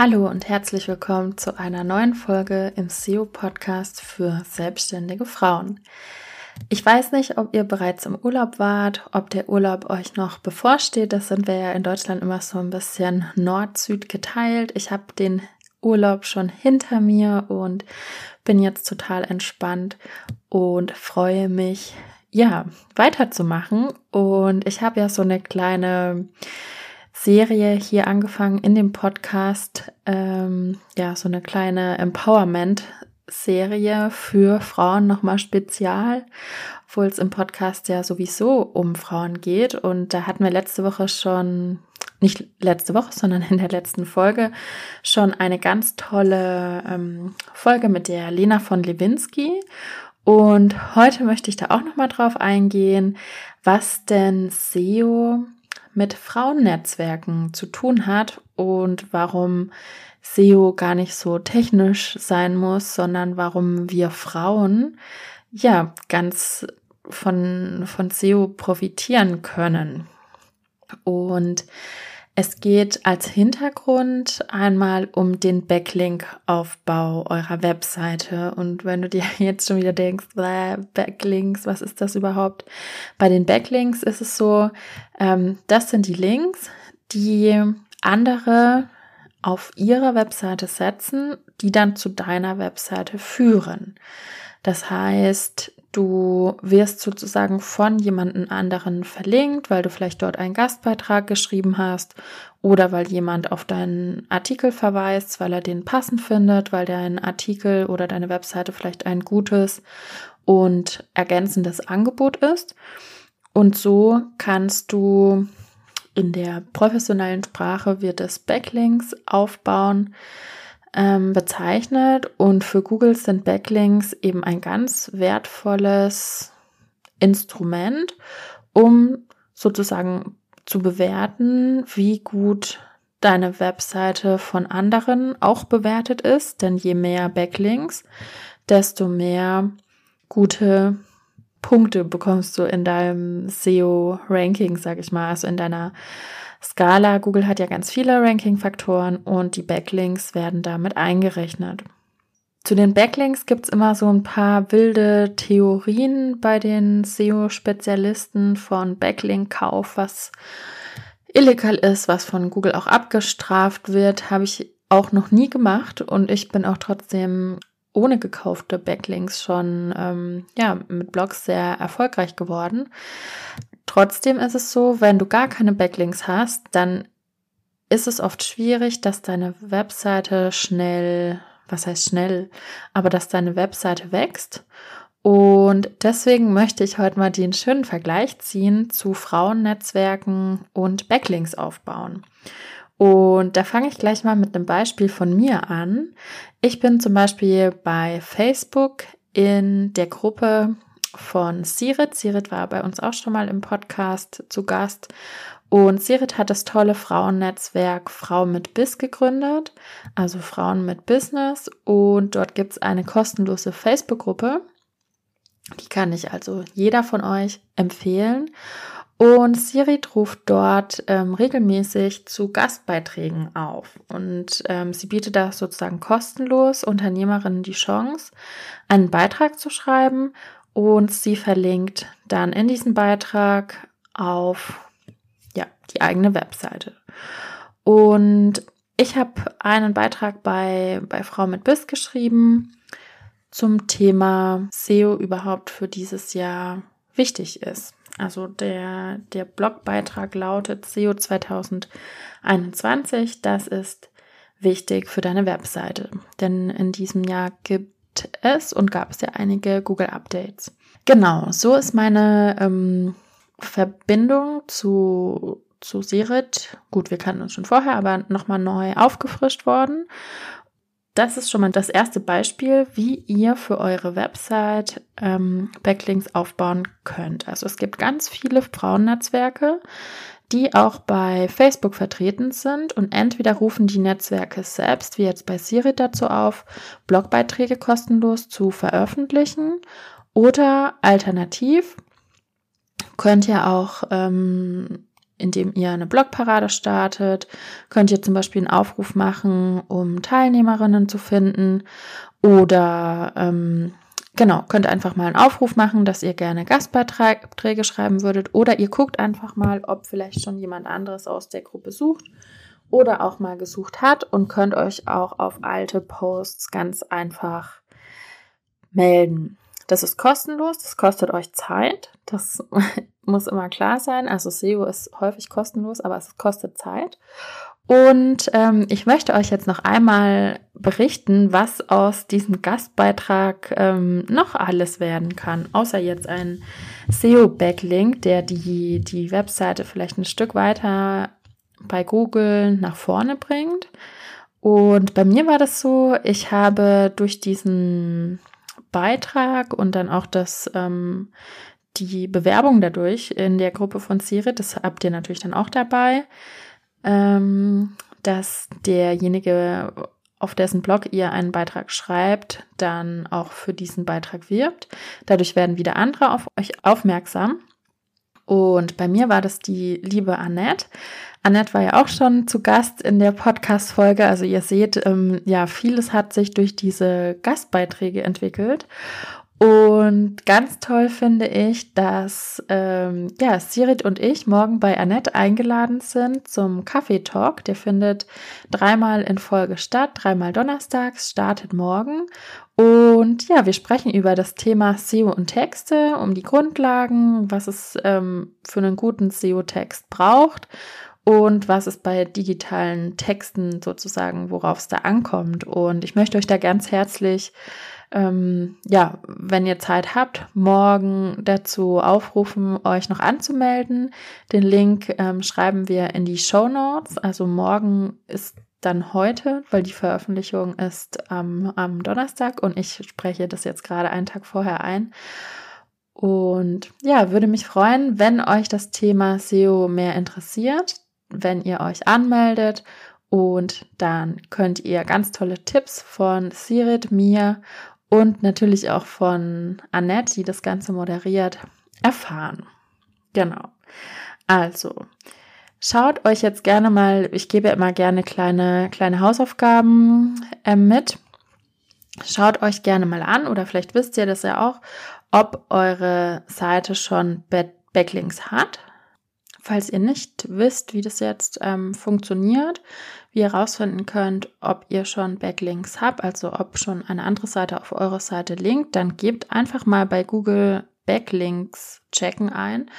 Hallo und herzlich willkommen zu einer neuen Folge im SEO-Podcast für selbstständige Frauen. Ich weiß nicht, ob ihr bereits im Urlaub wart, ob der Urlaub euch noch bevorsteht. Das sind wir ja in Deutschland immer so ein bisschen Nord-Süd geteilt. Ich habe den Urlaub schon hinter mir und bin jetzt total entspannt und freue mich, ja, weiterzumachen. Und ich habe ja so eine kleine Serie hier angefangen in dem Podcast, ähm, ja, so eine kleine Empowerment-Serie für Frauen nochmal spezial, obwohl es im Podcast ja sowieso um Frauen geht. Und da hatten wir letzte Woche schon, nicht letzte Woche, sondern in der letzten Folge schon eine ganz tolle ähm, Folge mit der Lena von Lewinsky. Und heute möchte ich da auch nochmal drauf eingehen, was denn SEO mit Frauennetzwerken zu tun hat und warum SEO gar nicht so technisch sein muss, sondern warum wir Frauen ja ganz von, von SEO profitieren können. Und es geht als Hintergrund einmal um den Backlink-Aufbau eurer Webseite. Und wenn du dir jetzt schon wieder denkst, Backlinks, was ist das überhaupt? Bei den Backlinks ist es so, ähm, das sind die Links, die andere auf ihre Webseite setzen, die dann zu deiner Webseite führen. Das heißt, Du wirst sozusagen von jemandem anderen verlinkt, weil du vielleicht dort einen Gastbeitrag geschrieben hast oder weil jemand auf deinen Artikel verweist, weil er den passend findet, weil dein Artikel oder deine Webseite vielleicht ein gutes und ergänzendes Angebot ist. Und so kannst du in der professionellen Sprache wird es Backlinks aufbauen ähm, bezeichnet. Und für Google sind Backlinks eben ein ganz wertvolles Instrument, um sozusagen zu bewerten, wie gut deine Webseite von anderen auch bewertet ist. Denn je mehr Backlinks, desto mehr gute Punkte bekommst du in deinem SEO-Ranking, sag ich mal, also in deiner Skala. Google hat ja ganz viele Ranking-Faktoren und die Backlinks werden damit eingerechnet. Zu den Backlinks gibt es immer so ein paar wilde Theorien bei den SEO-Spezialisten von Backlink-Kauf, was illegal ist, was von Google auch abgestraft wird, habe ich auch noch nie gemacht und ich bin auch trotzdem ohne gekaufte Backlinks schon ähm, ja, mit Blogs sehr erfolgreich geworden. Trotzdem ist es so, wenn du gar keine Backlinks hast, dann ist es oft schwierig, dass deine Webseite schnell, was heißt schnell, aber dass deine Webseite wächst. Und deswegen möchte ich heute mal den schönen Vergleich ziehen zu Frauennetzwerken und Backlinks aufbauen. Und da fange ich gleich mal mit einem Beispiel von mir an. Ich bin zum Beispiel bei Facebook in der Gruppe von Sirit. Sirit war bei uns auch schon mal im Podcast zu Gast. Und Sirit hat das tolle Frauennetzwerk Frau mit Biss gegründet, also Frauen mit Business. Und dort gibt es eine kostenlose Facebook-Gruppe. Die kann ich also jeder von euch empfehlen. Und Sirit ruft dort ähm, regelmäßig zu Gastbeiträgen auf. Und ähm, sie bietet da sozusagen kostenlos Unternehmerinnen die Chance, einen Beitrag zu schreiben und sie verlinkt dann in diesem Beitrag auf ja, die eigene Webseite. Und ich habe einen Beitrag bei, bei Frau mit Biss geschrieben zum Thema SEO überhaupt für dieses Jahr wichtig ist. Also der, der Blogbeitrag lautet SEO 2021. Das ist wichtig für deine Webseite. Denn in diesem Jahr gibt es und gab es ja einige Google-Updates. Genau, so ist meine ähm, Verbindung zu, zu Sirit, gut, wir kannten uns schon vorher, aber nochmal neu aufgefrischt worden. das ist schon mal das erste Beispiel, wie ihr für eure Website ähm, Backlinks aufbauen könnt. Also es gibt ganz viele Frauennetzwerke, die auch bei Facebook vertreten sind und entweder rufen die Netzwerke selbst, wie jetzt bei Siri dazu auf, Blogbeiträge kostenlos zu veröffentlichen oder alternativ könnt ihr auch ähm, indem ihr eine Blogparade startet. Könnt ihr zum Beispiel einen Aufruf machen, um Teilnehmerinnen zu finden. Oder ähm, genau, könnt einfach mal einen Aufruf machen, dass ihr gerne Gastbeiträge schreiben würdet. Oder ihr guckt einfach mal, ob vielleicht schon jemand anderes aus der Gruppe sucht oder auch mal gesucht hat und könnt euch auch auf alte Posts ganz einfach melden. Das ist kostenlos, das kostet euch Zeit. Das muss immer klar sein. Also SEO ist häufig kostenlos, aber es kostet Zeit. Und ähm, ich möchte euch jetzt noch einmal berichten, was aus diesem Gastbeitrag ähm, noch alles werden kann, außer jetzt ein SEO-Backlink, der die, die Webseite vielleicht ein Stück weiter bei Google nach vorne bringt. Und bei mir war das so, ich habe durch diesen Beitrag und dann auch das, ähm, die Bewerbung dadurch in der Gruppe von Sirit, das habt ihr natürlich dann auch dabei, ähm, dass derjenige, auf dessen Blog ihr einen Beitrag schreibt, dann auch für diesen Beitrag wirbt. Dadurch werden wieder andere auf euch aufmerksam. Und bei mir war das die liebe Annette. Annette war ja auch schon zu Gast in der Podcast-Folge. Also ihr seht, ähm, ja, vieles hat sich durch diese Gastbeiträge entwickelt. Und ganz toll finde ich, dass ähm, ja, Sirit und ich morgen bei Annette eingeladen sind zum Kaffeetalk. Der findet dreimal in Folge statt, dreimal donnerstags, startet morgen. Und ja, wir sprechen über das Thema SEO und Texte, um die Grundlagen, was es ähm, für einen guten SEO-Text braucht und was es bei digitalen Texten sozusagen, worauf es da ankommt. Und ich möchte euch da ganz herzlich, ähm, ja, wenn ihr Zeit habt, morgen dazu aufrufen, euch noch anzumelden. Den Link ähm, schreiben wir in die Show Notes. Also morgen ist dann heute, weil die Veröffentlichung ist ähm, am Donnerstag und ich spreche das jetzt gerade einen Tag vorher ein. Und ja, würde mich freuen, wenn euch das Thema SEO mehr interessiert wenn ihr euch anmeldet und dann könnt ihr ganz tolle Tipps von Sirit, mir und natürlich auch von Annette, die das Ganze moderiert, erfahren. Genau. Also, schaut euch jetzt gerne mal, ich gebe immer gerne kleine, kleine Hausaufgaben äh, mit. Schaut euch gerne mal an oder vielleicht wisst ihr das ja auch, ob eure Seite schon Backlinks hat. Falls ihr nicht wisst, wie das jetzt ähm, funktioniert, wie ihr herausfinden könnt, ob ihr schon Backlinks habt, also ob schon eine andere Seite auf eure Seite linkt, dann gebt einfach mal bei Google Backlinks checken ein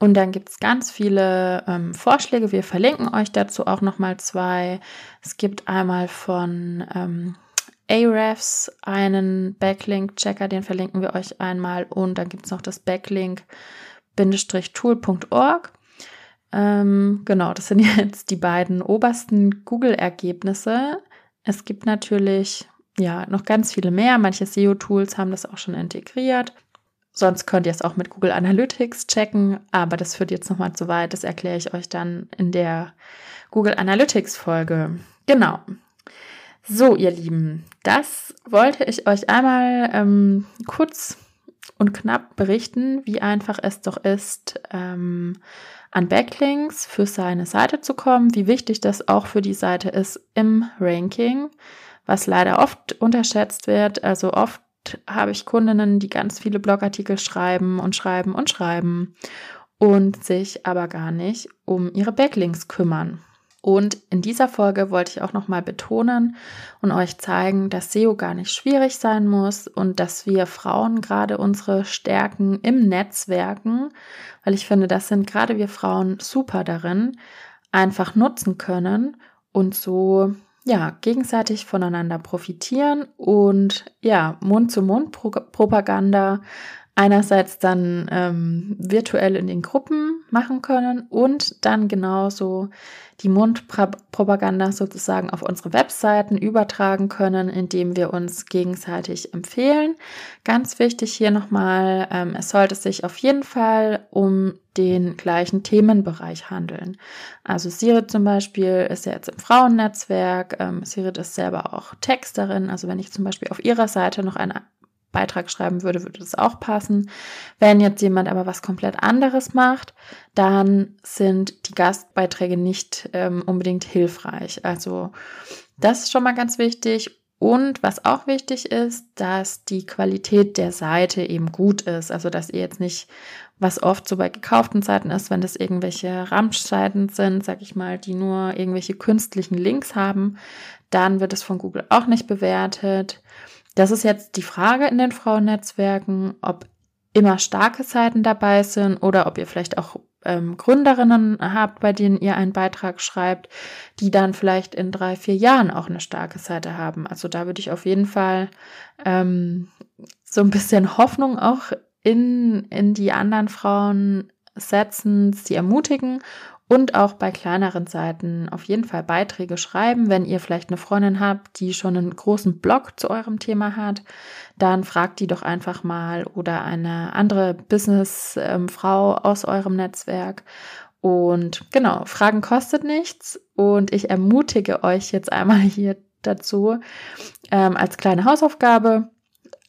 und dann gibt es ganz viele ähm, Vorschläge. Wir verlinken euch dazu auch nochmal zwei. Es gibt einmal von ähm, Ahrefs einen Backlink-Checker, den verlinken wir euch einmal. Und dann gibt es noch das Backlink-tool.org. Ähm, genau, das sind jetzt die beiden obersten Google-Ergebnisse. Es gibt natürlich ja noch ganz viele mehr. Manche SEO-Tools haben das auch schon integriert. Sonst könnt ihr es auch mit Google Analytics checken, aber das führt jetzt nochmal zu weit. Das erkläre ich euch dann in der Google Analytics Folge. Genau. So, ihr Lieben, das wollte ich euch einmal ähm, kurz und knapp berichten, wie einfach es doch ist, ähm, an Backlinks für seine Seite zu kommen, wie wichtig das auch für die Seite ist im Ranking, was leider oft unterschätzt wird. Also oft habe ich Kundinnen, die ganz viele Blogartikel schreiben und schreiben und schreiben und sich aber gar nicht um ihre Backlinks kümmern. Und in dieser Folge wollte ich auch nochmal betonen und euch zeigen, dass SEO gar nicht schwierig sein muss und dass wir Frauen gerade unsere Stärken im Netzwerken, weil ich finde, das sind gerade wir Frauen super darin, einfach nutzen können und so ja, gegenseitig voneinander profitieren und ja, Mund-zu-Mund-Propaganda einerseits dann ähm, virtuell in den Gruppen machen können und dann genauso die Mundpropaganda sozusagen auf unsere Webseiten übertragen können, indem wir uns gegenseitig empfehlen. Ganz wichtig hier nochmal, ähm, es sollte sich auf jeden Fall um den gleichen Themenbereich handeln. Also Sirit zum Beispiel ist ja jetzt im Frauennetzwerk, ähm, Sirit ist selber auch Texterin, also wenn ich zum Beispiel auf ihrer Seite noch eine Beitrag schreiben würde, würde das auch passen. Wenn jetzt jemand aber was komplett anderes macht, dann sind die Gastbeiträge nicht ähm, unbedingt hilfreich. Also das ist schon mal ganz wichtig. Und was auch wichtig ist, dass die Qualität der Seite eben gut ist. Also dass ihr jetzt nicht, was oft so bei gekauften Seiten ist, wenn das irgendwelche Ramschseiten sind, sag ich mal, die nur irgendwelche künstlichen Links haben, dann wird es von Google auch nicht bewertet. Das ist jetzt die Frage in den Frauennetzwerken, ob immer starke Seiten dabei sind oder ob ihr vielleicht auch ähm, Gründerinnen habt, bei denen ihr einen Beitrag schreibt, die dann vielleicht in drei, vier Jahren auch eine starke Seite haben. Also da würde ich auf jeden Fall ähm, so ein bisschen Hoffnung auch in, in die anderen Frauen setzen, sie ermutigen und auch bei kleineren Seiten auf jeden Fall Beiträge schreiben. Wenn ihr vielleicht eine Freundin habt, die schon einen großen Blog zu eurem Thema hat, dann fragt die doch einfach mal oder eine andere Businessfrau ähm, aus eurem Netzwerk. Und genau, Fragen kostet nichts und ich ermutige euch jetzt einmal hier dazu ähm, als kleine Hausaufgabe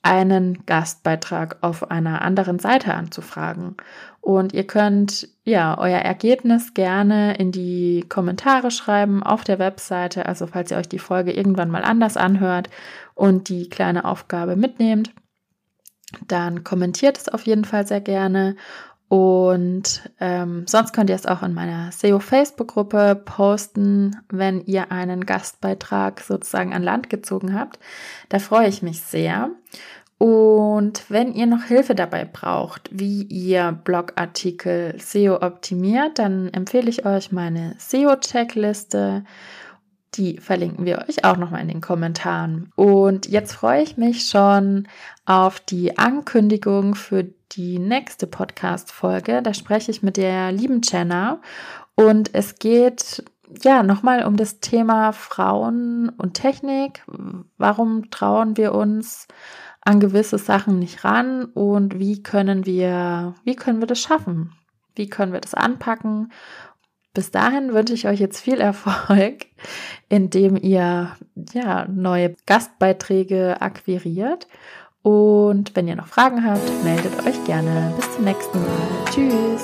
einen Gastbeitrag auf einer anderen Seite anzufragen. Und ihr könnt ja euer Ergebnis gerne in die Kommentare schreiben auf der Webseite, also falls ihr euch die Folge irgendwann mal anders anhört und die kleine Aufgabe mitnehmt, dann kommentiert es auf jeden Fall sehr gerne. Und ähm, sonst könnt ihr es auch in meiner SEO-Facebook-Gruppe posten, wenn ihr einen Gastbeitrag sozusagen an Land gezogen habt. Da freue ich mich sehr. Und wenn ihr noch Hilfe dabei braucht, wie ihr Blogartikel SEO optimiert, dann empfehle ich euch meine SEO-Checkliste. Die verlinken wir euch auch nochmal in den Kommentaren. Und jetzt freue ich mich schon auf die Ankündigung für die nächste Podcast-Folge. Da spreche ich mit der lieben Jenna und es geht ja, nochmal um das Thema Frauen und Technik. Warum trauen wir uns an gewisse Sachen nicht ran und wie können wir, wie können wir das schaffen? Wie können wir das anpacken? Bis dahin wünsche ich euch jetzt viel Erfolg, indem ihr ja neue Gastbeiträge akquiriert. Und wenn ihr noch Fragen habt, meldet euch gerne. Bis zum nächsten Mal. Tschüss.